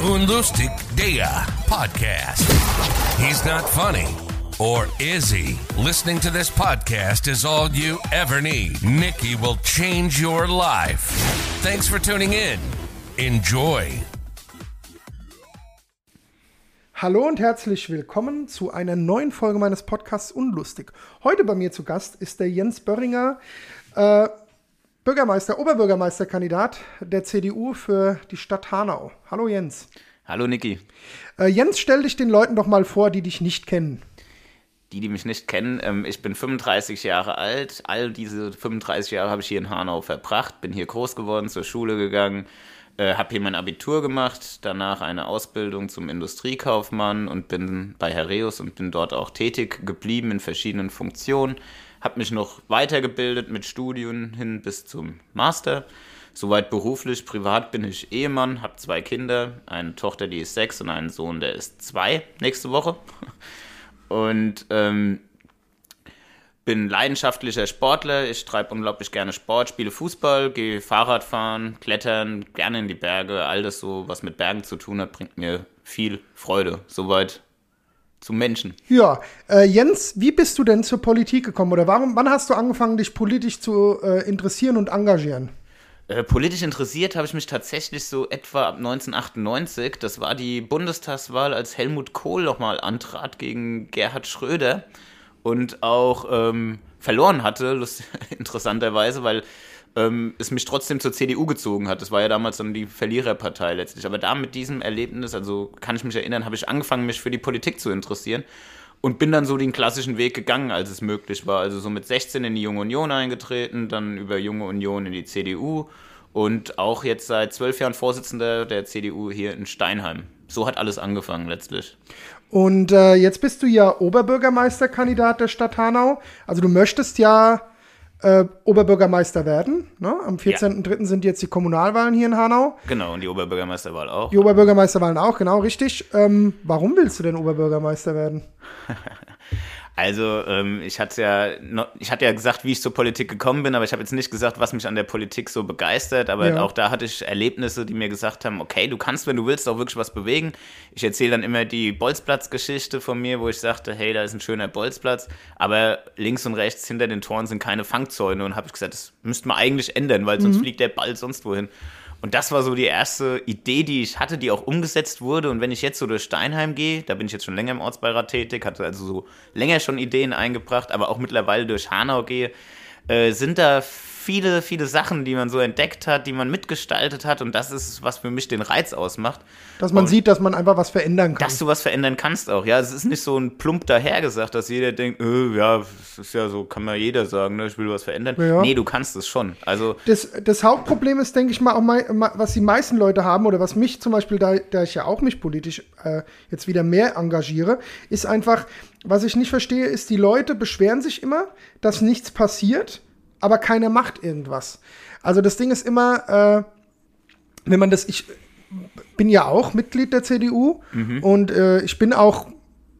Unlustig der podcast. He's not funny. Or is he? Listening to this podcast is all you ever need. Nikki will change your life. Thanks for tuning in. Enjoy. Hallo und herzlich willkommen zu einer neuen Folge meines Podcasts Unlustig. Heute bei mir zu Gast ist der Jens Börringer, äh, Bürgermeister, Oberbürgermeisterkandidat der CDU für die Stadt Hanau. Hallo Jens. Hallo Niki. Äh, Jens, stell dich den Leuten doch mal vor, die dich nicht kennen. Die, die mich nicht kennen, ähm, ich bin 35 Jahre alt. All diese 35 Jahre habe ich hier in Hanau verbracht, bin hier groß geworden, zur Schule gegangen, äh, habe hier mein Abitur gemacht, danach eine Ausbildung zum Industriekaufmann und bin bei Herreus und bin dort auch tätig geblieben in verschiedenen Funktionen. Habe mich noch weitergebildet mit Studien hin bis zum Master Soweit beruflich, privat bin ich Ehemann, habe zwei Kinder, eine Tochter, die ist sechs und einen Sohn, der ist zwei nächste Woche. Und ähm, bin leidenschaftlicher Sportler. Ich treibe unglaublich gerne Sport, spiele Fußball, gehe Fahrrad fahren, klettern, gerne in die Berge. All das so, was mit Bergen zu tun hat, bringt mir viel Freude. Soweit zum Menschen. Ja, äh, Jens, wie bist du denn zur Politik gekommen oder warum, wann hast du angefangen, dich politisch zu äh, interessieren und engagieren? Äh, politisch interessiert habe ich mich tatsächlich so etwa ab 1998. Das war die Bundestagswahl, als Helmut Kohl nochmal antrat gegen Gerhard Schröder und auch ähm, verloren hatte, interessanterweise, weil ähm, es mich trotzdem zur CDU gezogen hat. Das war ja damals dann die Verliererpartei letztlich. Aber da mit diesem Erlebnis, also kann ich mich erinnern, habe ich angefangen, mich für die Politik zu interessieren und bin dann so den klassischen Weg gegangen, als es möglich war. Also so mit 16 in die Junge Union eingetreten, dann über Junge Union in die CDU und auch jetzt seit zwölf Jahren Vorsitzender der CDU hier in Steinheim. So hat alles angefangen letztlich. Und äh, jetzt bist du ja Oberbürgermeisterkandidat der Stadt Hanau. Also du möchtest ja äh, Oberbürgermeister werden. Ne? Am 14.03. Ja. sind jetzt die Kommunalwahlen hier in Hanau. Genau, und die Oberbürgermeisterwahl auch. Die Oberbürgermeisterwahlen auch, genau, richtig. Ähm, warum willst du denn Oberbürgermeister werden? Also ähm, ich hatte ja, ich hatte ja gesagt, wie ich zur Politik gekommen bin, aber ich habe jetzt nicht gesagt, was mich an der Politik so begeistert. Aber ja. auch da hatte ich Erlebnisse, die mir gesagt haben: Okay, du kannst, wenn du willst, auch wirklich was bewegen. Ich erzähle dann immer die Bolzplatz-Geschichte von mir, wo ich sagte: Hey, da ist ein schöner Bolzplatz, aber links und rechts hinter den Toren sind keine Fangzäune. Und habe ich gesagt, das müsste man eigentlich ändern, weil sonst mhm. fliegt der Ball sonst wohin. Und das war so die erste Idee, die ich hatte, die auch umgesetzt wurde. Und wenn ich jetzt so durch Steinheim gehe, da bin ich jetzt schon länger im Ortsbeirat tätig, hatte also so länger schon Ideen eingebracht, aber auch mittlerweile durch Hanau gehe, äh, sind da viele, viele Sachen, die man so entdeckt hat, die man mitgestaltet hat. Und das ist, was für mich den Reiz ausmacht. Dass man und sieht, dass man einfach was verändern kann. Dass du was verändern kannst auch, ja. Es ist nicht so ein plump dahergesagt, dass jeder denkt, äh, ja, ist ja so, kann man jeder sagen, ne, ich will was verändern. Ja. Nee, du kannst es schon. Also das, das Hauptproblem ist, denke ich mal, auch mal, was die meisten Leute haben oder was mich zum Beispiel, da, da ich ja auch mich politisch äh, jetzt wieder mehr engagiere, ist einfach, was ich nicht verstehe, ist, die Leute beschweren sich immer, dass nichts passiert aber keiner macht irgendwas. Also das Ding ist immer, äh, wenn man das, ich bin ja auch Mitglied der CDU mhm. und äh, ich bin auch,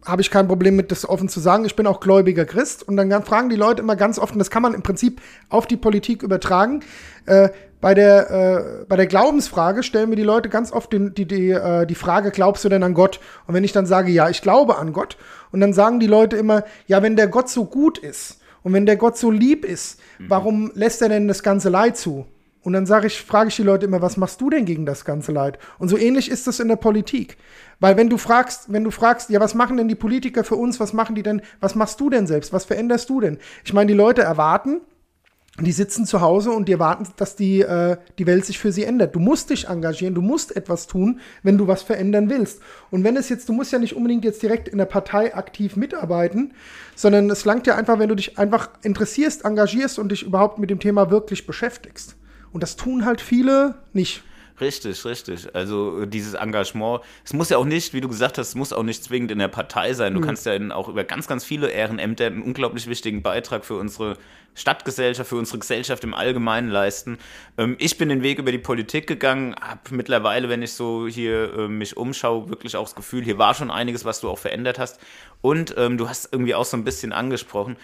habe ich kein Problem mit, das offen zu sagen, ich bin auch gläubiger Christ und dann fragen die Leute immer ganz oft, und das kann man im Prinzip auf die Politik übertragen, äh, bei der, äh, bei der Glaubensfrage stellen mir die Leute ganz oft die, die, die, äh, die Frage, glaubst du denn an Gott? Und wenn ich dann sage, ja, ich glaube an Gott, und dann sagen die Leute immer, ja, wenn der Gott so gut ist, und wenn der Gott so lieb ist, mhm. warum lässt er denn das ganze Leid zu? Und dann sage ich, frage ich die Leute immer, was machst du denn gegen das ganze Leid? Und so ähnlich ist das in der Politik. Weil wenn du fragst, wenn du fragst, ja, was machen denn die Politiker für uns? Was machen die denn? Was machst du denn selbst? Was veränderst du denn? Ich meine, die Leute erwarten, die sitzen zu Hause und die erwarten, dass die, äh, die Welt sich für sie ändert. Du musst dich engagieren, du musst etwas tun, wenn du was verändern willst. Und wenn es jetzt, du musst ja nicht unbedingt jetzt direkt in der Partei aktiv mitarbeiten, sondern es langt ja einfach, wenn du dich einfach interessierst, engagierst und dich überhaupt mit dem Thema wirklich beschäftigst. Und das tun halt viele nicht. Richtig, richtig. Also dieses Engagement, es muss ja auch nicht, wie du gesagt hast, es muss auch nicht zwingend in der Partei sein. Du mhm. kannst ja auch über ganz, ganz viele Ehrenämter einen unglaublich wichtigen Beitrag für unsere Stadtgesellschaft, für unsere Gesellschaft im Allgemeinen leisten. Ähm, ich bin den Weg über die Politik gegangen, habe mittlerweile, wenn ich so hier äh, mich umschaue, wirklich auch das Gefühl, hier war schon einiges, was du auch verändert hast. Und ähm, du hast irgendwie auch so ein bisschen angesprochen,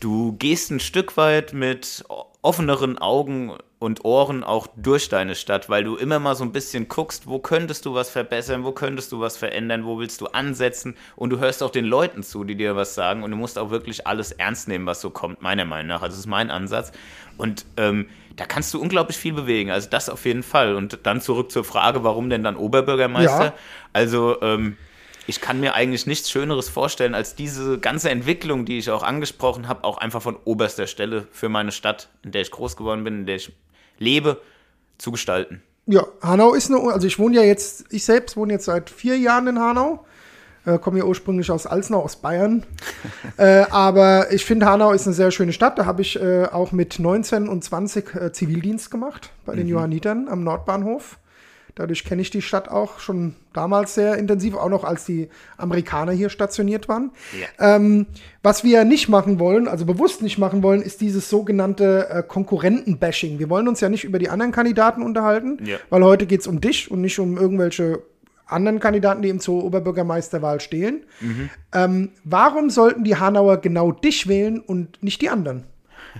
du gehst ein Stück weit mit offeneren Augen und Ohren auch durch deine Stadt, weil du immer mal so ein bisschen guckst, wo könntest du was verbessern, wo könntest du was verändern, wo willst du ansetzen und du hörst auch den Leuten zu, die dir was sagen und du musst auch wirklich alles ernst nehmen, was so kommt, meiner Meinung nach. Also das ist mein Ansatz und ähm, da kannst du unglaublich viel bewegen, also das auf jeden Fall. Und dann zurück zur Frage, warum denn dann Oberbürgermeister? Ja. Also ähm, ich kann mir eigentlich nichts Schöneres vorstellen, als diese ganze Entwicklung, die ich auch angesprochen habe, auch einfach von oberster Stelle für meine Stadt, in der ich groß geworden bin, in der ich lebe, zu gestalten. Ja, Hanau ist eine, also ich wohne ja jetzt, ich selbst wohne jetzt seit vier Jahren in Hanau. Äh, komme ja ursprünglich aus Alsnau, aus Bayern. äh, aber ich finde, Hanau ist eine sehr schöne Stadt. Da habe ich äh, auch mit 19 und 20 äh, Zivildienst gemacht bei den mhm. Johannitern am Nordbahnhof. Dadurch kenne ich die Stadt auch schon damals sehr intensiv, auch noch als die Amerikaner hier stationiert waren. Ja. Ähm, was wir nicht machen wollen, also bewusst nicht machen wollen, ist dieses sogenannte äh, Konkurrenten-Bashing. Wir wollen uns ja nicht über die anderen Kandidaten unterhalten, ja. weil heute geht es um dich und nicht um irgendwelche anderen Kandidaten, die ihm zur Oberbürgermeisterwahl stehen. Mhm. Ähm, warum sollten die Hanauer genau dich wählen und nicht die anderen?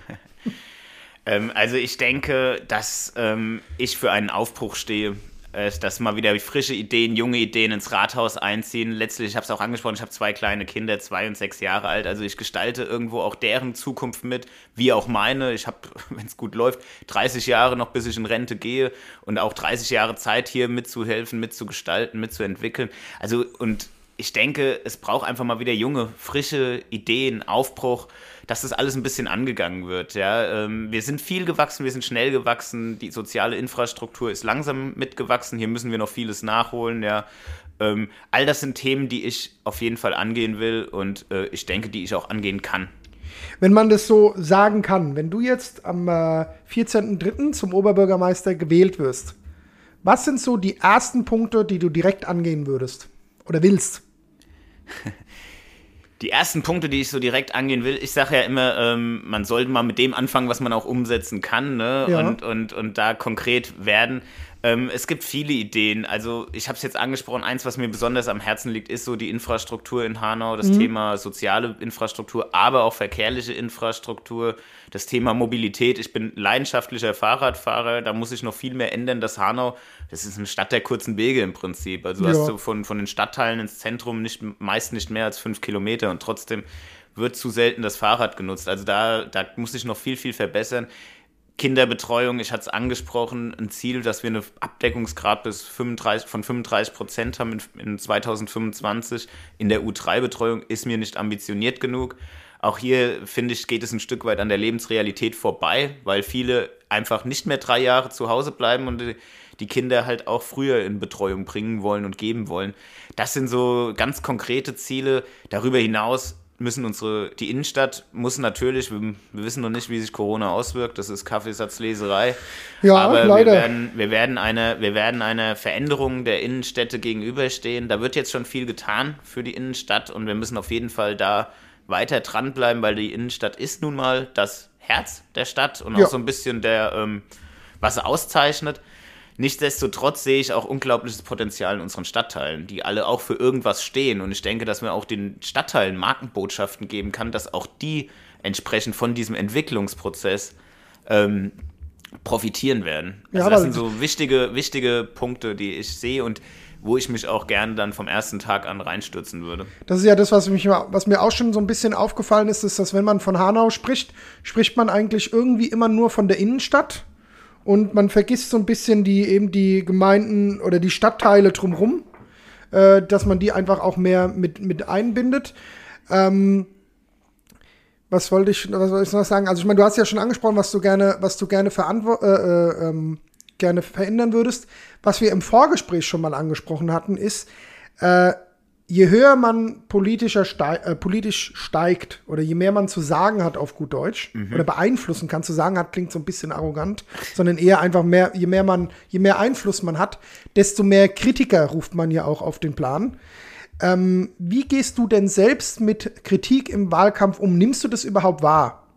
ähm, also ich denke, dass ähm, ich für einen Aufbruch stehe dass mal wieder frische Ideen, junge Ideen ins Rathaus einziehen. Letztlich, ich habe es auch angesprochen, ich habe zwei kleine Kinder, zwei und sechs Jahre alt. Also ich gestalte irgendwo auch deren Zukunft mit, wie auch meine. Ich habe, wenn es gut läuft, 30 Jahre noch, bis ich in Rente gehe und auch 30 Jahre Zeit hier mitzuhelfen, mitzugestalten, mitzuentwickeln. Also und ich denke, es braucht einfach mal wieder junge, frische Ideen, Aufbruch dass das alles ein bisschen angegangen wird. Ja? Ähm, wir sind viel gewachsen, wir sind schnell gewachsen, die soziale Infrastruktur ist langsam mitgewachsen, hier müssen wir noch vieles nachholen. Ja? Ähm, all das sind Themen, die ich auf jeden Fall angehen will und äh, ich denke, die ich auch angehen kann. Wenn man das so sagen kann, wenn du jetzt am äh, 14.03. zum Oberbürgermeister gewählt wirst, was sind so die ersten Punkte, die du direkt angehen würdest oder willst? Die ersten Punkte, die ich so direkt angehen will, ich sage ja immer, ähm, man sollte mal mit dem anfangen, was man auch umsetzen kann, ne? Ja. Und, und, und da konkret werden. Ähm, es gibt viele Ideen. Also ich habe es jetzt angesprochen, eins, was mir besonders am Herzen liegt, ist so die Infrastruktur in Hanau, das mhm. Thema soziale Infrastruktur, aber auch verkehrliche Infrastruktur, das Thema Mobilität. Ich bin leidenschaftlicher Fahrradfahrer, da muss ich noch viel mehr ändern, dass Hanau, das ist eine Stadt der kurzen Wege im Prinzip. Also ja. hast du von, von den Stadtteilen ins Zentrum nicht, meist nicht mehr als fünf Kilometer und trotzdem wird zu selten das Fahrrad genutzt. Also da, da muss ich noch viel, viel verbessern. Kinderbetreuung, ich hatte es angesprochen, ein Ziel, dass wir eine Abdeckungsgrad bis 35, von 35 Prozent haben in, in 2025 in der U3-Betreuung, ist mir nicht ambitioniert genug. Auch hier, finde ich, geht es ein Stück weit an der Lebensrealität vorbei, weil viele einfach nicht mehr drei Jahre zu Hause bleiben und die Kinder halt auch früher in Betreuung bringen wollen und geben wollen. Das sind so ganz konkrete Ziele. Darüber hinaus müssen unsere, die Innenstadt muss natürlich, wir, wir, wissen noch nicht, wie sich Corona auswirkt, das ist Kaffeesatzleserei. Ja, aber leider. Wir, werden, wir, werden eine, wir werden einer Veränderung der Innenstädte gegenüberstehen. Da wird jetzt schon viel getan für die Innenstadt und wir müssen auf jeden Fall da weiter dranbleiben, weil die Innenstadt ist nun mal das Herz der Stadt und ja. auch so ein bisschen der, ähm, was auszeichnet. Nichtsdestotrotz sehe ich auch unglaubliches Potenzial in unseren Stadtteilen, die alle auch für irgendwas stehen. Und ich denke, dass man auch den Stadtteilen Markenbotschaften geben kann, dass auch die entsprechend von diesem Entwicklungsprozess ähm, profitieren werden. Also ja, das sind so wichtige, wichtige Punkte, die ich sehe und wo ich mich auch gerne dann vom ersten Tag an reinstürzen würde. Das ist ja das, was, mich, was mir auch schon so ein bisschen aufgefallen ist, ist, dass wenn man von Hanau spricht, spricht man eigentlich irgendwie immer nur von der Innenstadt und man vergisst so ein bisschen die eben die Gemeinden oder die Stadtteile drumherum, äh, dass man die einfach auch mehr mit, mit einbindet. Ähm, was wollte ich, was wollte ich noch sagen? Also ich meine, du hast ja schon angesprochen, was du gerne, was du gerne verantwo- äh, äh, ähm, gerne verändern würdest. Was wir im Vorgespräch schon mal angesprochen hatten, ist, äh, je höher man politischer steig, äh, politisch steigt oder je mehr man zu sagen hat auf gut Deutsch mhm. oder beeinflussen kann, zu sagen hat, klingt so ein bisschen arrogant, sondern eher einfach mehr, je mehr man, je mehr Einfluss man hat, desto mehr Kritiker ruft man ja auch auf den Plan. Ähm, wie gehst du denn selbst mit Kritik im Wahlkampf um? Nimmst du das überhaupt wahr?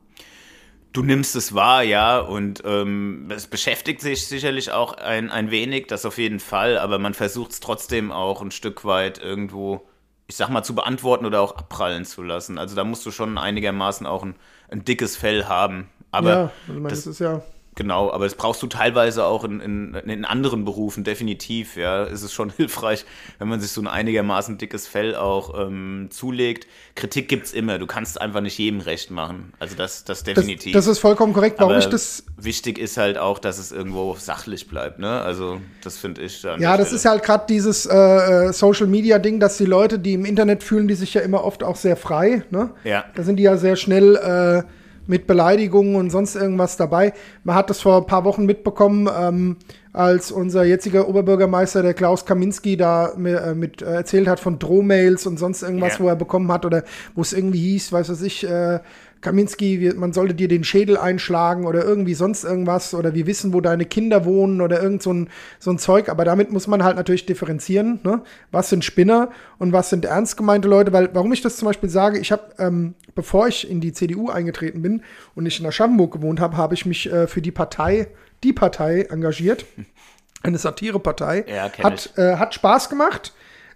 Du nimmst es wahr, ja, und ähm, es beschäftigt sich sicherlich auch ein, ein wenig, das auf jeden Fall, aber man versucht es trotzdem auch ein Stück weit irgendwo, ich sag mal, zu beantworten oder auch abprallen zu lassen. Also da musst du schon einigermaßen auch ein, ein dickes Fell haben. Aber ja, ich meine, das, das ist ja. Genau, aber das brauchst du teilweise auch in, in, in anderen Berufen, definitiv. Ja, es ist schon hilfreich, wenn man sich so ein einigermaßen dickes Fell auch ähm, zulegt. Kritik gibt's immer. Du kannst einfach nicht jedem recht machen. Also das, das definitiv. Das, das ist vollkommen korrekt. Warum aber ich das. wichtig ist halt auch, dass es irgendwo sachlich bleibt. Ne? Also das finde ich. an Ja, das ist Stelle. halt gerade dieses äh, Social Media Ding, dass die Leute, die im Internet fühlen, die sich ja immer oft auch sehr frei. Ne? Ja. Da sind die ja sehr schnell äh, mit Beleidigungen und sonst irgendwas dabei. Man hat das vor ein paar Wochen mitbekommen, ähm, als unser jetziger Oberbürgermeister, der Klaus Kaminski, da mir, äh, mit äh, erzählt hat von Drohmails und sonst irgendwas, Ja. wo er bekommen hat oder wo es irgendwie hieß, weiß was ich, äh, Kaminski, man sollte dir den Schädel einschlagen oder irgendwie sonst irgendwas oder wir wissen, wo deine Kinder wohnen oder irgend so ein, so ein Zeug. Aber damit muss man halt natürlich differenzieren. Ne? Was sind Spinner und was sind ernst gemeinte Leute? Weil, warum ich das zum Beispiel sage, ich habe, ähm, bevor ich in die CDU eingetreten bin und ich in Aschaffenburg gewohnt habe, habe ich mich äh, für die Partei, die Partei engagiert. Eine Satirepartei. Ja, hat, äh, hat Spaß gemacht,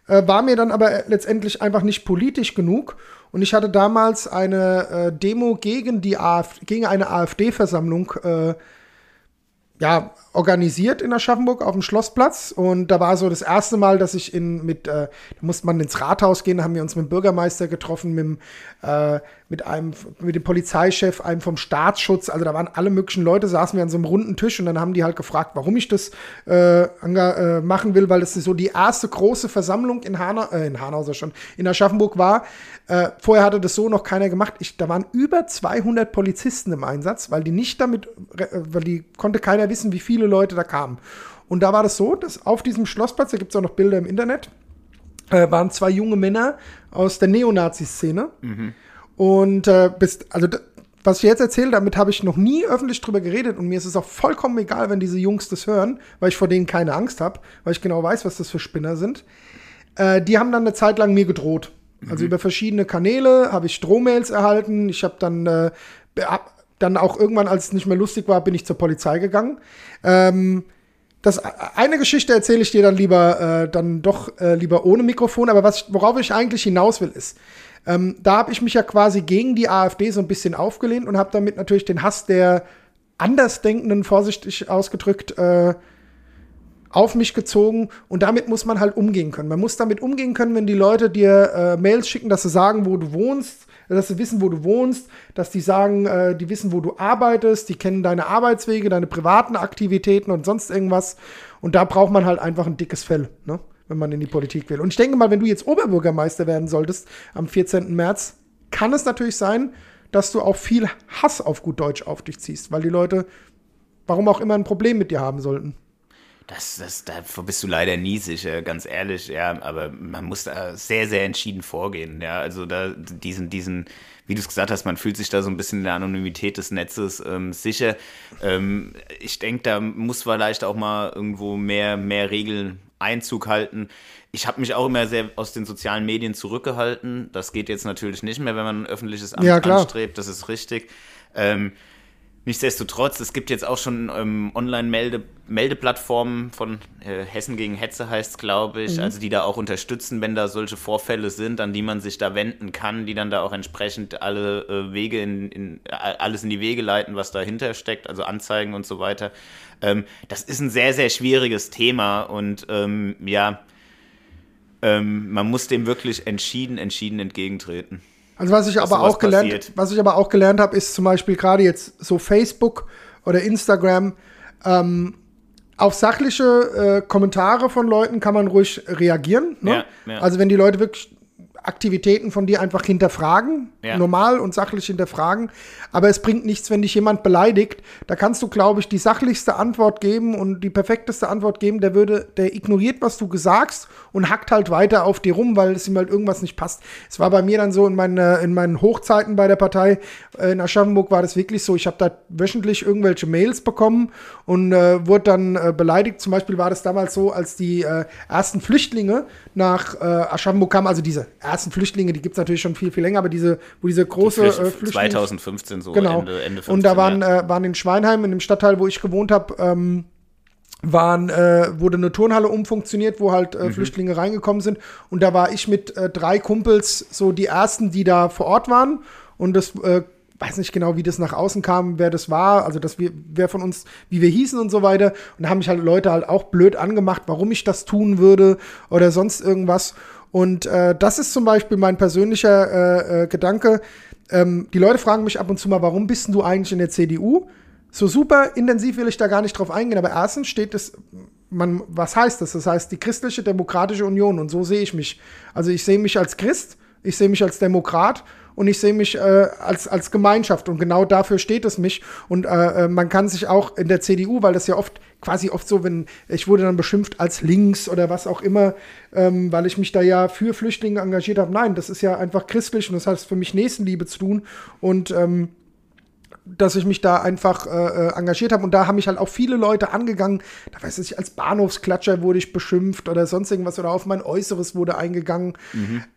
äh, war mir dann aber letztendlich einfach nicht politisch genug. Und ich hatte damals eine äh, Demo gegen die AfD, gegen eine AfD-Versammlung äh, ja, organisiert in Aschaffenburg auf dem Schlossplatz. Und da war so das erste Mal, dass ich in mit, äh, da musste man ins Rathaus gehen, da haben wir uns mit dem Bürgermeister getroffen, mit, dem, äh, mit einem, mit dem Polizeichef, einem vom Staatsschutz. Also da waren alle möglichen Leute, saßen wir an so einem runden Tisch und dann haben die halt gefragt, warum ich das äh, äh, machen will, weil das so die erste große Versammlung in Hanau, äh, in Hanau schon, in Aschaffenburg war. Äh, vorher hatte das so noch keiner gemacht. Ich, da waren über 200 Polizisten im Einsatz, weil die nicht damit, weil die konnte keiner wissen, wie viele Leute da kamen. Und da war das so, dass auf diesem Schlossplatz, da gibt es auch noch Bilder im Internet, äh, waren zwei junge Männer aus der Neonazi-Szene. Und äh, bis, also was ich jetzt erzähle, damit habe ich noch nie öffentlich drüber geredet und mir ist es auch vollkommen egal, wenn diese Jungs das hören, weil ich vor denen keine Angst habe, weil ich genau weiß, was das für Spinner sind. Äh, die haben dann eine Zeit lang mir gedroht. Also über verschiedene Kanäle habe ich Drohmails erhalten. Ich habe dann, äh, dann auch irgendwann, als es nicht mehr lustig war, bin ich zur Polizei gegangen. Ähm, das eine Geschichte erzähle ich dir dann lieber äh, dann doch äh, lieber ohne Mikrofon, aber was worauf ich eigentlich hinaus will ist, ähm, da habe ich mich ja quasi gegen die AfD so ein bisschen aufgelehnt und habe damit natürlich den Hass der Andersdenkenden, vorsichtig ausgedrückt, äh, auf mich gezogen und damit muss man halt umgehen können. Man muss damit umgehen können, wenn die Leute dir äh, Mails schicken, dass sie sagen, wo du wohnst, dass sie wissen, wo du wohnst, dass die sagen, äh, die wissen, wo du arbeitest, die kennen deine Arbeitswege, deine privaten Aktivitäten und sonst irgendwas. Und da braucht man halt einfach ein dickes Fell, ne? wenn man in die Politik will. Und ich denke mal, wenn du jetzt Oberbürgermeister werden solltest am 14. März, kann es natürlich sein, dass du auch viel Hass auf gut Deutsch auf dich ziehst, weil die Leute, warum auch immer, ein Problem mit dir haben sollten. Das, das, davor bist du leider nie sicher, ganz ehrlich, ja, aber man muss da sehr, sehr entschieden vorgehen, ja, also da diesen, diesen, wie du es gesagt hast, man fühlt sich da so ein bisschen in der Anonymität des Netzes ähm, sicher. Ähm, ich denke, da muss vielleicht auch mal irgendwo mehr, mehr Regeln Einzug halten. Ich habe mich auch immer sehr aus den sozialen Medien zurückgehalten. Das geht jetzt natürlich nicht mehr, wenn man ein öffentliches Amt Ja, anstrebt, das ist richtig. Ähm, Nichtsdestotrotz, es gibt jetzt auch schon ähm, Online-Meldeplattformen von äh, Hessen gegen Hetze heißt es, glaube ich, also die da auch unterstützen, wenn da solche Vorfälle sind, an die man sich da wenden kann, die dann da auch entsprechend alle äh, Wege in, in alles in die Wege leiten, was dahinter steckt, also Anzeigen und so weiter. Ähm, das ist ein sehr, sehr schwieriges Thema und ähm, ja, ähm, man muss dem wirklich entschieden, entschieden entgegentreten. Also was ich aber auch gelernt, passiert. was ich aber auch gelernt habe, ist zum Beispiel gerade jetzt so Facebook oder Instagram. Ähm, auf sachliche äh, Kommentare von Leuten kann man ruhig reagieren. Ne? Ja, ja. Also wenn die Leute wirklich Aktivitäten von dir einfach hinterfragen, Ja. normal und sachlich hinterfragen. Aber es bringt nichts, wenn dich jemand beleidigt. Da kannst du, glaube ich, die sachlichste Antwort geben und die perfekteste Antwort geben. Der würde, der ignoriert, was du gesagt und hackt halt weiter auf dir rum, weil es ihm halt irgendwas nicht passt. Es war bei mir dann so in, meinen, äh, in meinen Hochzeiten bei der Partei äh, in Aschaffenburg war das wirklich so. Ich habe da wöchentlich irgendwelche Mails bekommen und äh, wurde dann äh, beleidigt. Zum Beispiel war das damals so, als die äh, ersten Flüchtlinge nach äh, Aschaffenburg kamen, also diese ersten Flüchtlinge, die gibt es natürlich schon viel, viel länger, aber diese, wo diese große Die äh, Flücht- Flüchtlings 2015 so, genau. Ende, Ende 15, und da waren, ja. äh, waren in Schweinheim, in dem Stadtteil, wo ich gewohnt habe, ähm, waren, äh, wurde eine Turnhalle umfunktioniert, wo halt äh, Mhm. Flüchtlinge reingekommen sind. Und da war ich mit äh, drei Kumpels so die ersten, die da vor Ort waren. Und das äh, weiß nicht genau, wie das nach außen kam, wer das war, also dass wir, wer von uns, wie wir hießen und so weiter. Und da haben mich halt Leute halt auch blöd angemacht, warum ich das tun würde oder sonst irgendwas. Und äh, das ist zum Beispiel mein persönlicher äh, äh, Gedanke. Ähm, die Leute fragen mich ab und zu mal, warum bist du eigentlich in der CDU? So super intensiv will ich da gar nicht drauf eingehen, aber erstens steht es, man, was heißt das? Das heißt die christliche demokratische Union und so sehe ich mich. Also ich sehe mich als Christ, ich sehe mich als Demokrat und ich sehe mich äh, als, als Gemeinschaft und genau dafür steht es mich. Und äh, äh, man kann sich auch in der CDU, weil das ja oft, quasi oft so, wenn ich wurde dann beschimpft als links oder was auch immer, ähm, weil ich mich da ja für Flüchtlinge engagiert habe. Nein, das ist ja einfach christlich und das heißt für mich Nächstenliebe zu tun und ähm, dass ich mich da einfach äh, äh, engagiert habe und da haben mich halt auch viele Leute angegangen. Da weiß ich, als Bahnhofsklatscher wurde ich beschimpft oder sonst irgendwas oder auf mein Äußeres wurde eingegangen.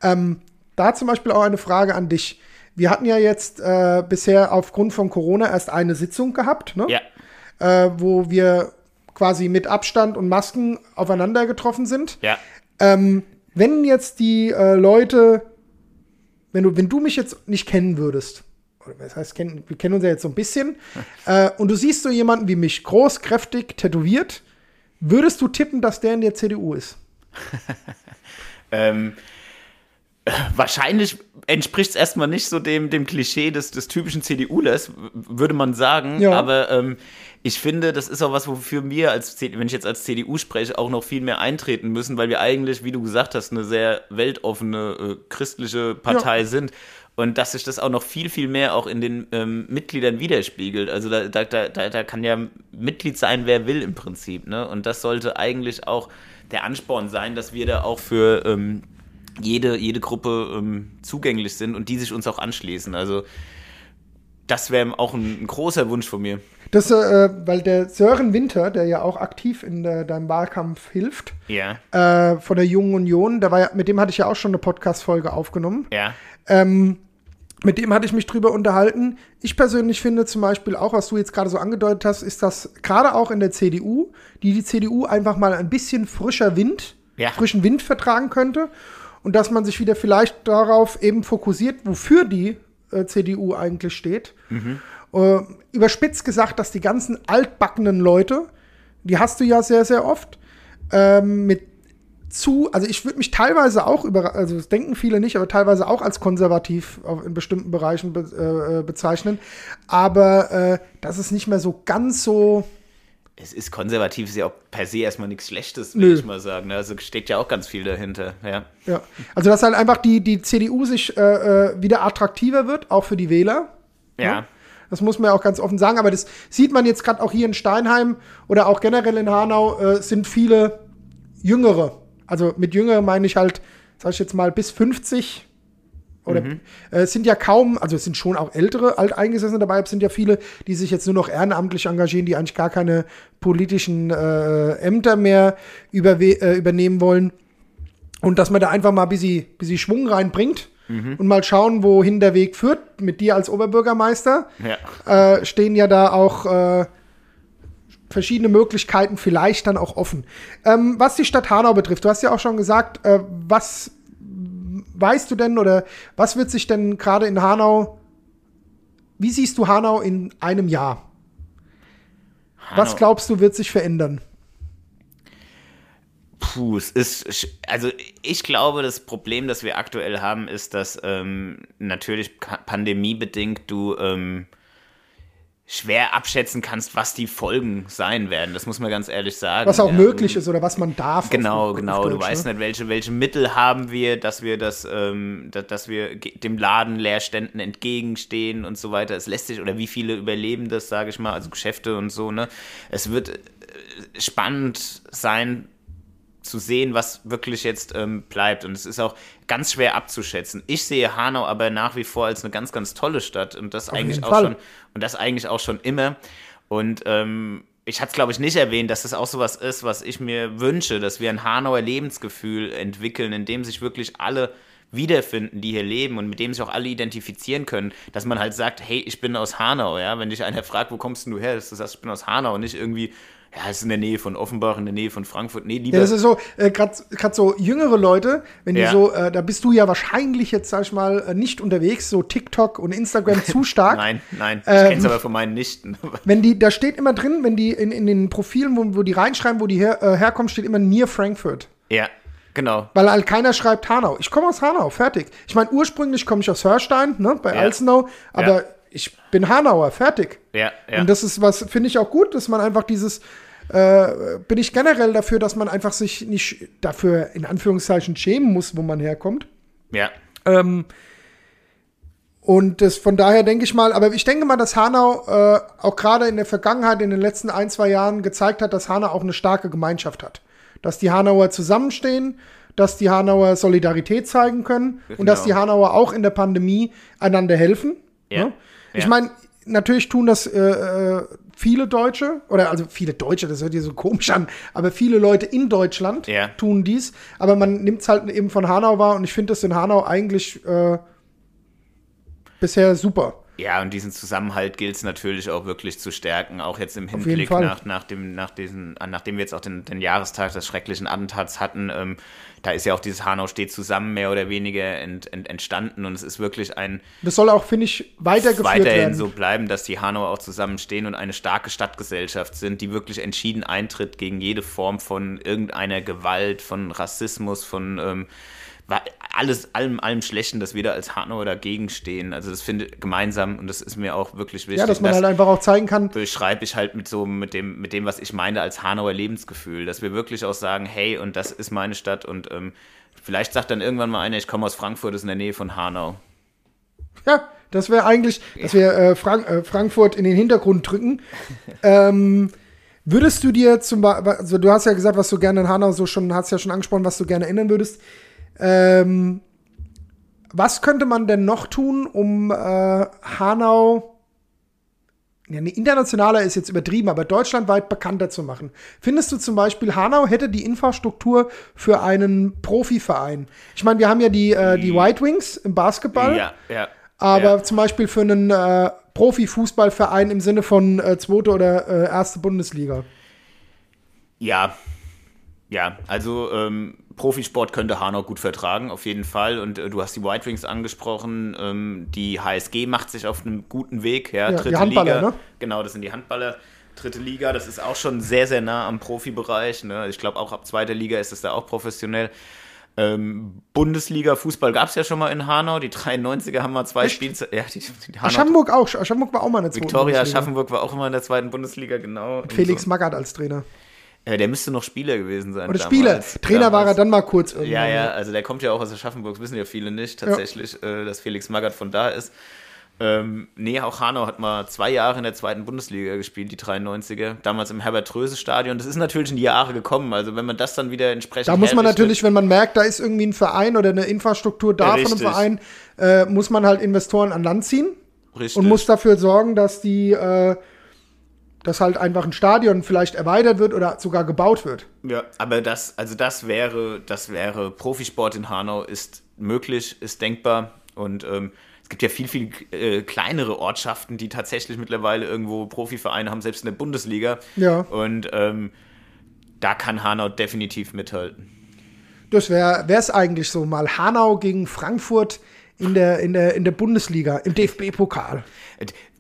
Ähm, da zum Beispiel auch eine Frage an dich. Wir hatten ja jetzt äh, bisher aufgrund von Corona erst eine Sitzung gehabt, ne? Ja. äh, wo wir quasi mit Abstand und Masken aufeinander getroffen sind. Ja. Ähm, wenn jetzt die äh, Leute, wenn du, wenn du mich jetzt nicht kennen würdest, oder was heißt kennen, wir kennen uns ja jetzt so ein bisschen, äh, und du siehst so jemanden wie mich, groß, kräftig, tätowiert, würdest du tippen, dass der in der CDU ist? Ähm, äh, wahrscheinlich entspricht es erstmal nicht so dem, dem Klischee des, des typischen CDUlers, würde man sagen. Ja. Aber ähm, ich finde, das ist auch was, wofür wir, als wenn ich jetzt als CDU spreche, auch noch viel mehr eintreten müssen, weil wir eigentlich, wie du gesagt hast, eine sehr weltoffene äh, christliche Partei Ja. sind. Und dass sich das auch noch viel, viel mehr auch in den ähm, Mitgliedern widerspiegelt. Also da, da, da, da da kann ja Mitglied sein, wer will im Prinzip. Ne? Und das sollte eigentlich auch der Ansporn sein, dass wir da auch für ähm, jede, jede Gruppe ähm, zugänglich sind und die sich uns auch anschließen. Also das wäre auch ein, ein großer Wunsch von mir. Das, äh, weil der Sören Winter, der ja auch aktiv in äh, deinem Wahlkampf hilft, Ja, äh, von der Jungen Union, der war ja, mit dem hatte ich ja auch schon eine Podcast-Folge aufgenommen. ja, Ähm, mit dem hatte ich mich drüber unterhalten. Ich persönlich finde zum Beispiel auch, was du jetzt gerade so angedeutet hast, ist das gerade auch in der CDU, die die CDU einfach mal ein bisschen frischer Wind, Ja. frischen Wind vertragen könnte und dass man sich wieder vielleicht darauf eben fokussiert, wofür die äh, CDU eigentlich steht. Äh, überspitzt gesagt, dass die ganzen altbackenen Leute, die hast du ja sehr, sehr oft, ähm, mit zu, also ich würde mich teilweise auch über, also das denken viele nicht, aber teilweise auch als konservativ in bestimmten Bereichen be, äh, bezeichnen. Aber äh, das ist nicht mehr so ganz so. Es ist konservativ, ist ja auch per se erstmal nichts Schlechtes, Nö. ich mal sagen. ne? Also steht ja auch ganz viel dahinter. Ja, Ja. Also dass halt einfach die, die CDU sich äh, äh, wieder attraktiver wird, auch für die Wähler. ja. Das muss man ja auch ganz offen sagen, aber das sieht man jetzt gerade auch hier in Steinheim oder auch generell in Hanau, äh, sind viele Jüngere. Also mit Jüngere meine ich halt, sag ich jetzt mal, bis 50 oder äh, es sind ja kaum, also es sind schon auch ältere Alteingesessene dabei, aber es sind ja viele, die sich jetzt nur noch ehrenamtlich engagieren, die eigentlich gar keine politischen äh, Ämter mehr äh, übernehmen wollen. Und dass man da einfach mal ein bisschen, bisschen Schwung reinbringt und mal schauen, wohin der Weg führt. Mit dir als Oberbürgermeister ja. äh, stehen ja da auch äh, verschiedene Möglichkeiten vielleicht dann auch offen. Ähm, was die Stadt Hanau betrifft, du hast ja auch schon gesagt, äh, was weißt du denn oder was wird sich denn gerade in Hanau, wie siehst du Hanau in einem Jahr? Was Hanau- glaubst du, wird sich verändern? Puh, es ist, also ich glaube, das Problem, das wir aktuell haben, ist, dass ähm, natürlich pandemiebedingt du ähm, schwer abschätzen kannst, was die Folgen sein werden. Das muss man ganz ehrlich sagen. Was auch Ja, möglich ist oder was man darf. auf- Genau, auf genau. Du Deutsch, weißt ne? nicht, welche, welche Mittel haben wir, dass wir das, ähm, da- dass wir dem Ladenleerständen entgegenstehen und so weiter. Es lässt sich, oder wie viele überleben das, sage ich mal, also Geschäfte und so, ne? Es wird äh, spannend sein, zu sehen, was wirklich jetzt ähm, bleibt. Und es ist auch ganz schwer abzuschätzen. Ich sehe Hanau aber nach wie vor als eine ganz, ganz tolle Stadt und das eigentlich jeden auch Fall. schon und das eigentlich auch schon immer. Und ähm, ich hatte es, glaube ich, nicht erwähnt, dass das auch sowas ist, was ich mir wünsche, dass wir ein Hanauer Lebensgefühl entwickeln, in dem sich wirklich alle wiederfinden, die hier leben und mit dem sich auch alle identifizieren können, dass man halt sagt, hey, ich bin aus Hanau, ja, wenn dich einer fragt, wo kommst denn du her, dass du sagst, ich bin aus Hanau und nicht irgendwie ja, ist in der Nähe von Offenbach, in der Nähe von Frankfurt. Nee, lieber. Ja, das ist so, äh, gerade so jüngere Leute, wenn die Ja. so, äh, da bist du ja wahrscheinlich jetzt, sag ich mal, äh, nicht unterwegs, so TikTok und Instagram zu stark. nein, nein, ich Ähm, kenn's aber von meinen Nichten. Wenn die, da steht immer drin, wenn die in, in den Profilen, wo, wo die reinschreiben, wo die her, äh, herkommen, steht immer near Frankfurt. ja, genau. Weil halt keiner schreibt Hanau. Ich komme aus Hanau, fertig. Ich meine, ursprünglich komme ich aus Hörstein, ne, bei Ja. Alzenau, aber Ja. Ich bin Hanauer, fertig. Ja, ja. Und das ist was, finde ich auch gut, dass man einfach dieses, äh, bin ich generell dafür, dass man einfach sich nicht dafür in Anführungszeichen schämen muss, wo man herkommt. ja. Ähm, und das von daher denke ich mal, aber ich denke mal, dass Hanau äh, auch gerade in der Vergangenheit, in den letzten ein, zwei Jahren gezeigt hat, dass Hanau auch eine starke Gemeinschaft hat. Dass die Hanauer zusammenstehen, dass die Hanauer Solidarität zeigen können und dass die Genau. Hanauer auch in der Pandemie einander helfen. Ja. Ne? Ich Ja. meine, natürlich tun das äh, äh, viele Deutsche, oder also viele Deutsche, das hört sich so komisch an, aber viele Leute in Deutschland Ja. tun dies. Aber man nimmt es halt eben von Hanau wahr und ich finde das in Hanau eigentlich äh, bisher super. Ja, und diesen Zusammenhalt gilt es natürlich auch wirklich zu stärken, auch jetzt im Hinblick nach, nach dem, nach diesen, an- nachdem wir jetzt auch den, den Jahrestag des schrecklichen Attentats hatten, ähm, da ist ja auch dieses Hanau steht zusammen mehr oder weniger ent, ent, entstanden und es ist wirklich ein Das soll auch, finde ich, weitergeführt weiterhin werden. so bleiben, dass die Hanauer auch zusammenstehen und eine starke Stadtgesellschaft sind, die wirklich entschieden eintritt gegen jede Form von irgendeiner Gewalt, von Rassismus, von ähm, alles, allem, allem Schlechten, dass wir da als Hanauer dagegen stehen. Also das finde ich gemeinsam und das ist mir auch wirklich wichtig. ja, dass man Das halt einfach auch zeigen kann, beschreibe ich halt mit so mit dem mit dem was ich meine als Hanauer Lebensgefühl, dass wir wirklich auch sagen, hey und das ist meine Stadt und ähm, vielleicht sagt dann irgendwann mal einer, ich komme aus Frankfurt, das ist in der Nähe von Hanau. ja, das wäre eigentlich, dass wir äh, Frank äh, Frankfurt in den Hintergrund drücken. ähm, würdest du dir zum Beispiel, also du hast ja gesagt, was du gerne in Hanau so schon, hast ja schon angesprochen, was du gerne ändern würdest. Ähm, was könnte man denn noch tun, um äh, Hanau, ja, nee, internationaler ist jetzt übertrieben, aber deutschlandweit bekannter zu machen? Findest du zum Beispiel, Hanau hätte die Infrastruktur für einen Profiverein? Ich meine, wir haben ja die, äh, die White Wings im Basketball. Ja, ja. Aber ja. zum Beispiel für einen äh, Profifußballverein im Sinne von äh, zweite oder äh, erste Bundesliga. Ja, ja, also ähm, Profisport könnte Hanau gut vertragen, auf jeden Fall. Und äh, du hast die White Wings angesprochen. Ähm, die HSG macht sich auf einem guten Weg. Ja, Ja, die dritte Handballer, Liga. ne? Genau, das sind die Handballer. Dritte Liga, das ist auch schon sehr, sehr nah am Profibereich. Ne? Ich glaube, auch ab zweiter Liga ist es da auch professionell. Ähm, Bundesliga, Fußball gab es ja schon mal in Hanau. Die 93er haben mal zwei Spiele. Ja, die, die Aschaffenburg auch. Aschaffenburg war auch mal in der zweiten Viktoria Bundesliga. Aschaffenburg war auch immer in der zweiten Bundesliga, genau. Felix so. Magath als Trainer. Äh, der müsste noch Spieler gewesen sein. Oder Spieler. damals. Trainer war er Damals. dann mal kurz irgendwann. Ja, ja, also der kommt ja auch aus Aschaffenburg, das wissen ja viele nicht tatsächlich, äh, dass Felix Magath von da ist. Ähm, nee, auch Hanau hat mal zwei Jahre in der zweiten Bundesliga gespielt, die 93er, damals im Herbert-Tröse-Stadion. Das ist natürlich in die Jahre gekommen, also wenn man das dann wieder entsprechend Da muss man natürlich, wenn man merkt, da ist irgendwie ein Verein oder eine Infrastruktur da Ja, von einem. Verein, äh, muss man halt Investoren an Land ziehen Richtig. und muss dafür sorgen, dass die, äh, dass halt einfach ein Stadion vielleicht erweitert wird oder sogar gebaut wird. Ja, aber das, also das wäre, das wäre Profisport in Hanau ist möglich, ist denkbar und ähm, es gibt ja viel, viel äh, kleinere Ortschaften, die tatsächlich mittlerweile irgendwo Profivereine haben, selbst in der Bundesliga. Ja. Und ähm, da kann Hanau definitiv mithalten. Das wäre es eigentlich so mal Hanau gegen Frankfurt in der, in der, in der Bundesliga, im DFB-Pokal.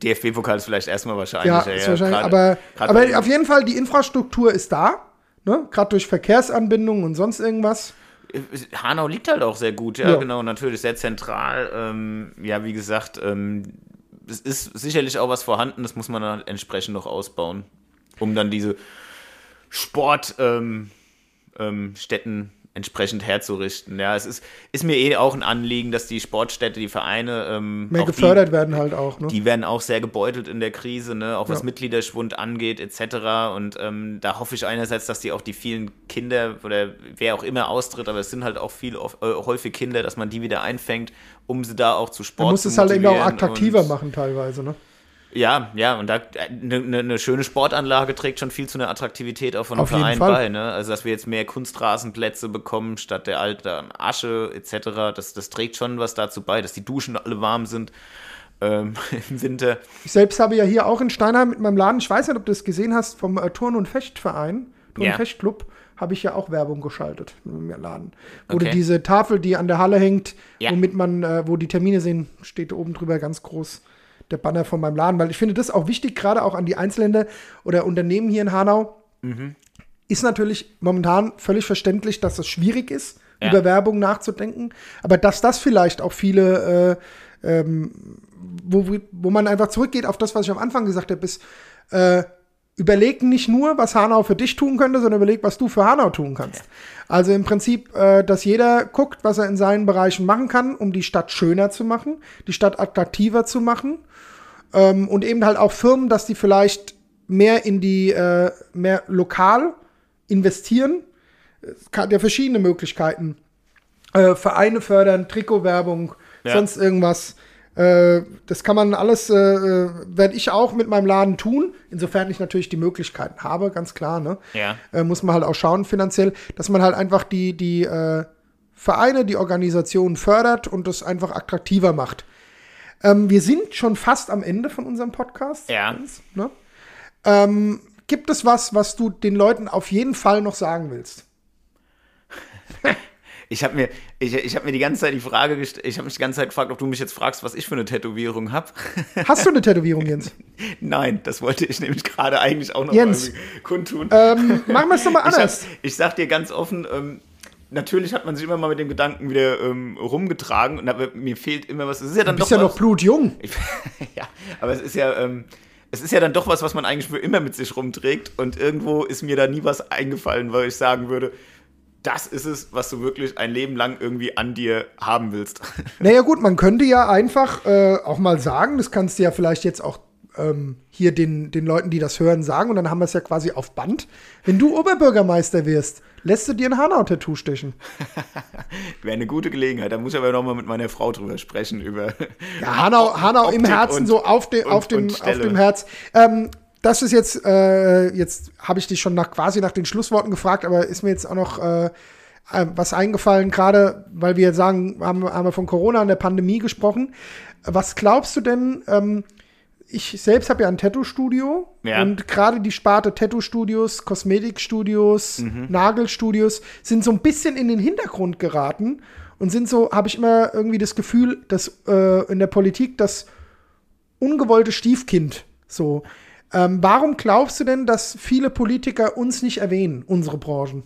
DFB-Pokal ist vielleicht erstmal wahrscheinlich. Ja, ist wahrscheinlich, gerade- aber, gerade aber auf jeden Fall, die Infrastruktur ist da, ne? gerade durch Verkehrsanbindungen und sonst irgendwas. Hanau liegt halt auch sehr gut, ja, Ja. genau, natürlich sehr zentral. Ähm, ja, wie gesagt, ähm, es ist sicherlich auch was vorhanden, das muss man dann entsprechend noch ausbauen, um dann diese Sportstätten ähm, ähm, entsprechend herzurichten. Ja, es ist, ist mir eh auch ein Anliegen, dass die Sportstädte, die Vereine ähm, Mehr gefördert die, werden halt auch. Ne? die werden auch sehr gebeutelt in der Krise, ne? auch was Ja. Mitgliederschwund angeht, etc. Und ähm, da hoffe ich einerseits, dass die auch die vielen Kinder oder wer auch immer austritt, aber es sind halt auch viel, oft- äh, häufig Kinder, dass man die wieder einfängt, um sie da auch zu Sport Man muss zu es halt eben auch attraktiver machen teilweise. Ne? Ja, ja, und da eine ne, ne schöne Sportanlage trägt schon viel zu einer Attraktivität auch von einem Verein bei. Ne? Also, dass wir jetzt mehr Kunstrasenplätze bekommen statt der alten Asche etc., das, das trägt schon was dazu bei, dass die Duschen alle warm sind. ähm, im Winter. Ich selbst habe ja hier auch in Steinheim mit meinem Laden, ich weiß nicht, ob du das gesehen hast, vom äh, Turn- und Fechtverein, Turn- Ja. und Fechtclub, habe ich ja auch Werbung geschaltet im Laden. Wo Okay. diese Tafel, die an der Halle hängt, Ja. womit man, äh, wo die Termine sehen, steht oben drüber ganz groß der Banner von meinem Laden. Weil ich finde das auch wichtig, gerade auch an die Einzelländer oder Unternehmen hier in Hanau. Mhm. Ist natürlich momentan völlig verständlich, dass es schwierig ist, Ja. über Werbung nachzudenken. Aber dass das vielleicht auch viele äh, ähm, wo, wo- wo man einfach zurückgeht auf das, was ich am Anfang gesagt habe, ist, äh, überleg nicht nur, was Hanau für dich tun könnte, sondern überleg, was du für Hanau tun kannst. Also im Prinzip, äh, dass jeder guckt, was er in seinen Bereichen machen kann, um die Stadt schöner zu machen, die Stadt attraktiver zu machen ähm, und eben halt auch Firmen, dass die vielleicht mehr in die, äh, mehr lokal investieren. Es kann ja verschiedene Möglichkeiten. Äh, Vereine fördern, Trikotwerbung, Ja. sonst irgendwas. Äh, das kann man alles, äh, äh, werde ich auch mit meinem Laden tun, insofern ich natürlich die Möglichkeiten habe, ganz klar. Ne? Ja. Äh, muss man halt auch schauen finanziell, dass man halt einfach die, die äh, Vereine, die Organisationen fördert und das einfach attraktiver macht. Ähm, wir sind schon fast am Ende von unserem Podcast. Ja. Ne? Ähm, gibt es was, was du den Leuten auf jeden Fall noch sagen willst? Ich habe mir, ich, ich hab mir die ganze Zeit die Frage gestellt, ich habe mich die ganze Zeit gefragt, ob du mich jetzt fragst, was ich für eine Tätowierung habe. Hast du eine Tätowierung, Jens? Nein, das wollte ich nämlich gerade eigentlich auch noch Jens. kundtun. ähm, machen wir es doch mal ich, hab, anders. ich sag dir ganz offen, ähm, natürlich hat man sich immer mal mit dem Gedanken wieder ähm, rumgetragen und aber mir fehlt immer was. Es ist ja dann Du bist doch ja was, noch blutjung. Ich, ja, aber es ist ja, ähm, es ist ja dann doch was, was man eigentlich für immer mit sich rumträgt. Und irgendwo ist mir da nie was eingefallen, weil ich sagen würde, das ist es, was du wirklich ein Leben lang irgendwie an dir haben willst. Naja gut, man könnte ja einfach äh, auch mal sagen, das kannst du ja vielleicht jetzt auch ähm, hier den, den Leuten, die das hören, sagen und dann haben wir es ja quasi auf Band. Wenn du Oberbürgermeister wirst, lässt du dir ein Hanau-Tattoo stechen. Wäre eine gute Gelegenheit. Da muss ich aber nochmal mit meiner Frau drüber sprechen. Über Ja, Hanau, Hanau im Herzen, und- so auf, de, und- auf, dem, auf dem Herz. Ähm, das ist jetzt, äh, jetzt habe ich dich schon nach, quasi nach den Schlussworten gefragt, aber ist mir jetzt auch noch äh, äh, was eingefallen, gerade weil wir sagen, haben, haben wir von Corona und der Pandemie gesprochen. Was glaubst du denn, ähm, ich selbst habe ja ein Tattoo-Studio Ja. und gerade die Sparte Tattoo-Studios, Kosmetikstudios, Mhm. Nagelstudios sind so ein bisschen in den Hintergrund geraten und sind so, habe ich immer irgendwie das Gefühl, dass äh, in der Politik das ungewollte Stiefkind so. Ähm, warum glaubst du denn, dass viele Politiker uns nicht erwähnen, unsere Branchen?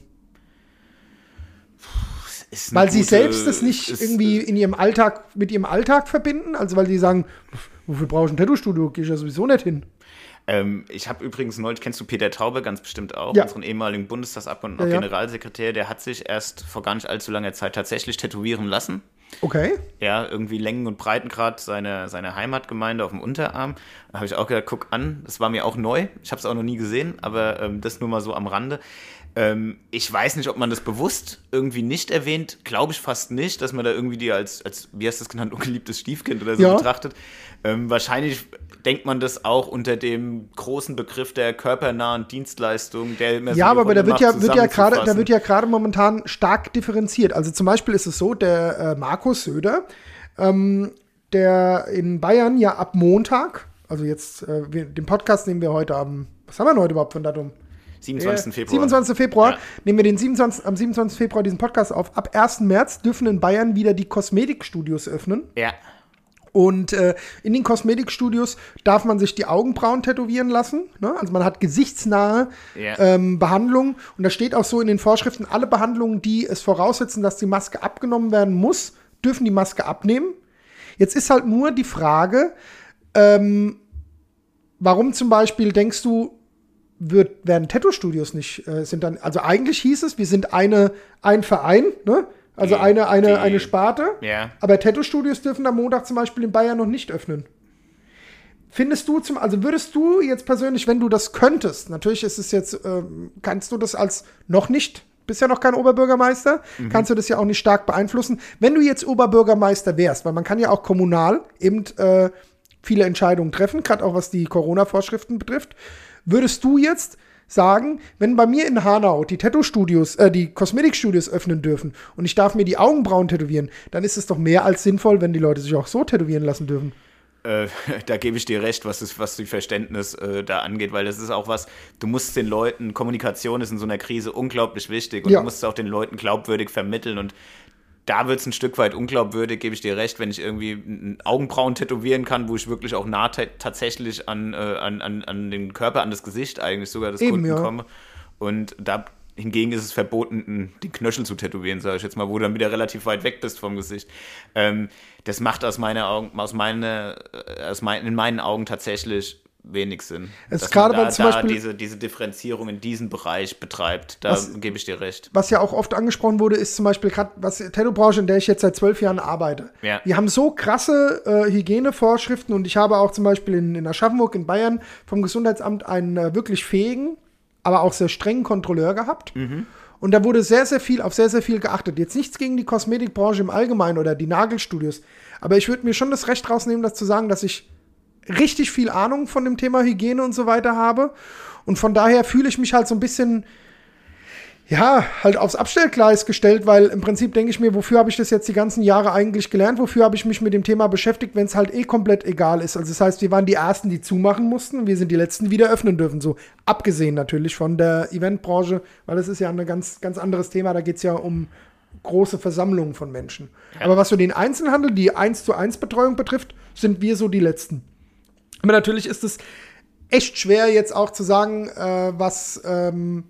Weil sie gute- selbst das nicht ist- irgendwie in ihrem Alltag mit ihrem Alltag verbinden? Also weil sie sagen, wofür brauche ich ein Tattoo-Studio? Gehe ich ja sowieso nicht hin. Ähm, ich habe übrigens neulich, kennst du Peter Taube ganz bestimmt auch, Ja. unseren ehemaligen Bundestagsabgeordneten und Ja, ja. Generalsekretär, der hat sich erst vor gar nicht allzu langer Zeit tatsächlich tätowieren lassen. Okay. Ja, irgendwie Längen- und Breitengrad seiner seine Heimatgemeinde auf dem Unterarm. Da habe ich auch gedacht, guck an, das war mir auch neu. Ich habe es auch noch nie gesehen, aber ähm, das nur mal so am Rande. Ähm, ich weiß nicht, ob man das bewusst irgendwie nicht erwähnt. Glaube ich fast nicht, dass man da irgendwie die als, als wie hast du es genannt, ungeliebtes Stiefkind oder so Ja. betrachtet. Ähm, wahrscheinlich denkt man das auch unter dem großen Begriff der körpernahen Dienstleistung, der immer so Ja, die aber da wird ja, wird ja gerade, da wird ja gerade momentan stark differenziert. Also zum Beispiel ist es so, der äh, Markus Söder, ähm, der in Bayern ja ab Montag, also jetzt, äh, wir, den Podcast nehmen wir heute am, was haben wir denn heute überhaupt für ein Datum? 27. Äh, Februar. 27. Februar. Ja. Nehmen wir den 27, am 27. Februar diesen Podcast auf. Ab 1. März dürfen in Bayern wieder die Kosmetikstudios öffnen. Ja. Und äh, in den Kosmetikstudios darf man sich die Augenbrauen tätowieren lassen. Ne? Also man hat gesichtsnahe Ja. ähm, Behandlungen. Und da steht auch so in den Vorschriften, alle Behandlungen, die es voraussetzen, dass die Maske abgenommen werden muss, dürfen die Maske abnehmen. Jetzt ist halt nur die Frage, ähm, warum zum Beispiel denkst du, wird, werden Tattoo-Studios nicht, äh, sind dann, also eigentlich hieß es, wir sind eine, ein Verein, ne? Also Die- eine, eine, die- eine Sparte. Ja. Aber Tattoo-Studios dürfen am Montag zum Beispiel in Bayern noch nicht öffnen. Findest du zum, also würdest du jetzt persönlich, wenn du das könntest, natürlich ist es jetzt, ähm, kannst du das als noch nicht, bist ja noch kein Oberbürgermeister, kannst du das ja auch nicht stark beeinflussen. Wenn du jetzt Oberbürgermeister wärst, weil man kann ja auch kommunal eben äh, viele Entscheidungen treffen, gerade auch was die Corona-Vorschriften betrifft, würdest du jetzt sagen, wenn bei mir in Hanau die Tattoo-Studios, äh, die Kosmetikstudios öffnen dürfen und ich darf mir die Augenbrauen tätowieren, dann ist es doch mehr als sinnvoll, wenn die Leute sich auch so tätowieren lassen dürfen. äh, da gebe ich dir recht, was, das, was die Verständnis äh, da angeht, weil das ist auch was, du musst den Leuten, Kommunikation ist in so einer Krise unglaublich wichtig und Ja. du musst es auch den Leuten glaubwürdig vermitteln und da wird es ein Stück weit unglaubwürdig, gebe ich dir recht, wenn ich irgendwie n- Augenbrauen tätowieren kann, wo ich wirklich auch nah ta- tatsächlich an, äh, an, an, an den Körper, an das Gesicht eigentlich sogar des Eben, Kunden ja. komme. Und da hingegen ist es verboten, den Knöchel zu tätowieren, sage ich jetzt mal, wo du dann wieder relativ weit weg bist vom Gesicht. Ähm, das macht aus meiner Augen, aus meine, äh, aus mein, in meinen Augen tatsächlich wenig Sinn. Es Dass gerade man da, zum da Beispiel- diese, diese Differenzierung in diesem Bereich betreibt, da Was- gebe ich dir recht. was ja auch oft angesprochen wurde, ist zum Beispiel gerade was die Tattoo-Branche, in der ich jetzt seit zwölf Jahren arbeite. Ja. Die haben so krasse äh, Hygienevorschriften und ich habe auch zum Beispiel in, in Aschaffenburg in Bayern vom Gesundheitsamt einen äh, wirklich fähigen, aber auch sehr strengen Kontrolleur gehabt. Und da wurde sehr, sehr viel, auf sehr, sehr viel geachtet. Jetzt nichts gegen die Kosmetikbranche im Allgemeinen oder die Nagelstudios. Aber ich würde mir schon das Recht rausnehmen, das zu sagen, dass ich richtig viel Ahnung von dem Thema Hygiene und so weiter habe. Und von daher fühle ich mich halt so ein bisschen, ja, halt aufs Abstellgleis gestellt, weil im Prinzip denke ich mir, wofür habe ich das jetzt die ganzen Jahre eigentlich gelernt? Wofür habe ich mich mit dem Thema beschäftigt, wenn es halt eh komplett egal ist? Also das heißt, wir waren die Ersten, die zumachen mussten und wir sind die Letzten, die wieder öffnen dürfen. So abgesehen natürlich von der Eventbranche, weil das ist ja ein ganz, ganz anderes Thema. Da geht es ja um große Versammlungen von Menschen. Aber was so den Einzelhandel, die 1 zu 1 Betreuung betrifft, sind wir so die Letzten. Aber natürlich ist es echt schwer, jetzt auch zu sagen, äh, was ähm,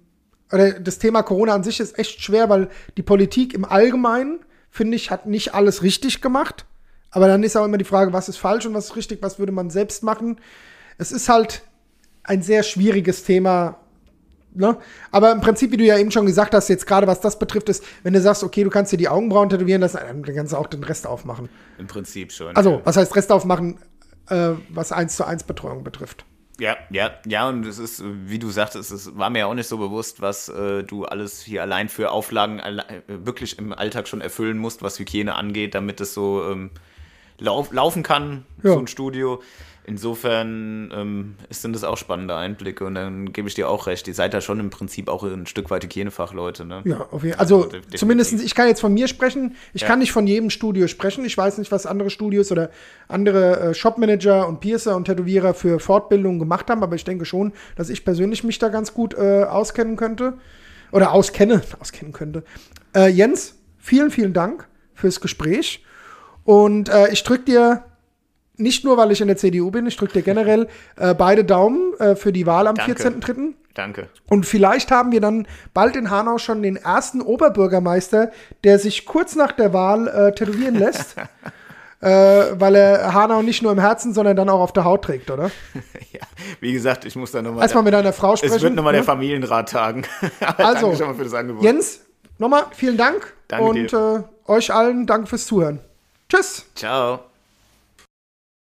oder das Thema Corona an sich ist echt schwer, weil die Politik im Allgemeinen, finde ich, hat nicht alles richtig gemacht. Aber dann ist auch immer die Frage, was ist falsch und was ist richtig, was würde man selbst machen. Es ist halt ein sehr schwieriges Thema. Ne? Aber im Prinzip, wie du ja eben schon gesagt hast, jetzt gerade was das betrifft, ist, wenn du sagst, okay, du kannst dir die Augenbrauen tätowieren lassen, dann kannst du auch den Rest aufmachen. Im Prinzip schon. Also, was heißt Rest aufmachen, äh, was 1 zu 1 Betreuung betrifft? Ja, ja, ja, und es ist, wie du sagtest, es war mir ja auch nicht so bewusst, was äh, du alles hier allein für Auflagen alle, äh, wirklich im Alltag schon erfüllen musst, was Hygiene angeht, damit es so ähm, lauf, laufen kann, Ja. so ein Studio. Insofern ähm, sind das auch spannende Einblicke und dann gebe ich dir auch recht, ihr seid da schon im Prinzip auch ein Stück weit Hygienefachleute, ne? Ja, auf jeden Also, de- definitiv. zumindest, ich kann jetzt von mir sprechen. Ich Ja. kann nicht von jedem Studio sprechen. Ich weiß nicht, was andere Studios oder andere äh, Shopmanager und Piercer und Tätowierer für Fortbildungen gemacht haben, aber ich denke schon, dass ich persönlich mich da ganz gut äh, auskennen könnte. Oder auskenne, auskennen könnte. Äh, Jens, vielen, vielen Dank fürs Gespräch. Und äh, ich drücke dir nicht nur, weil ich in der CDU bin, ich drücke dir generell äh, beide Daumen äh, für die Wahl am Danke. 14.3. Danke. Und vielleicht haben wir dann bald in Hanau schon den ersten Oberbürgermeister, der sich kurz nach der Wahl äh, tätowieren lässt. äh, weil er Hanau nicht nur im Herzen, sondern dann auch auf der Haut trägt, oder? ja, wie gesagt, ich muss da nochmal. Erstmal mit deiner Frau sprechen. Es wird nochmal ne? der Familienrat tagen. Also, danke schon mal für das Angebot. Jens, nochmal vielen Dank. Danke und äh, euch allen danke fürs Zuhören. Tschüss. Ciao.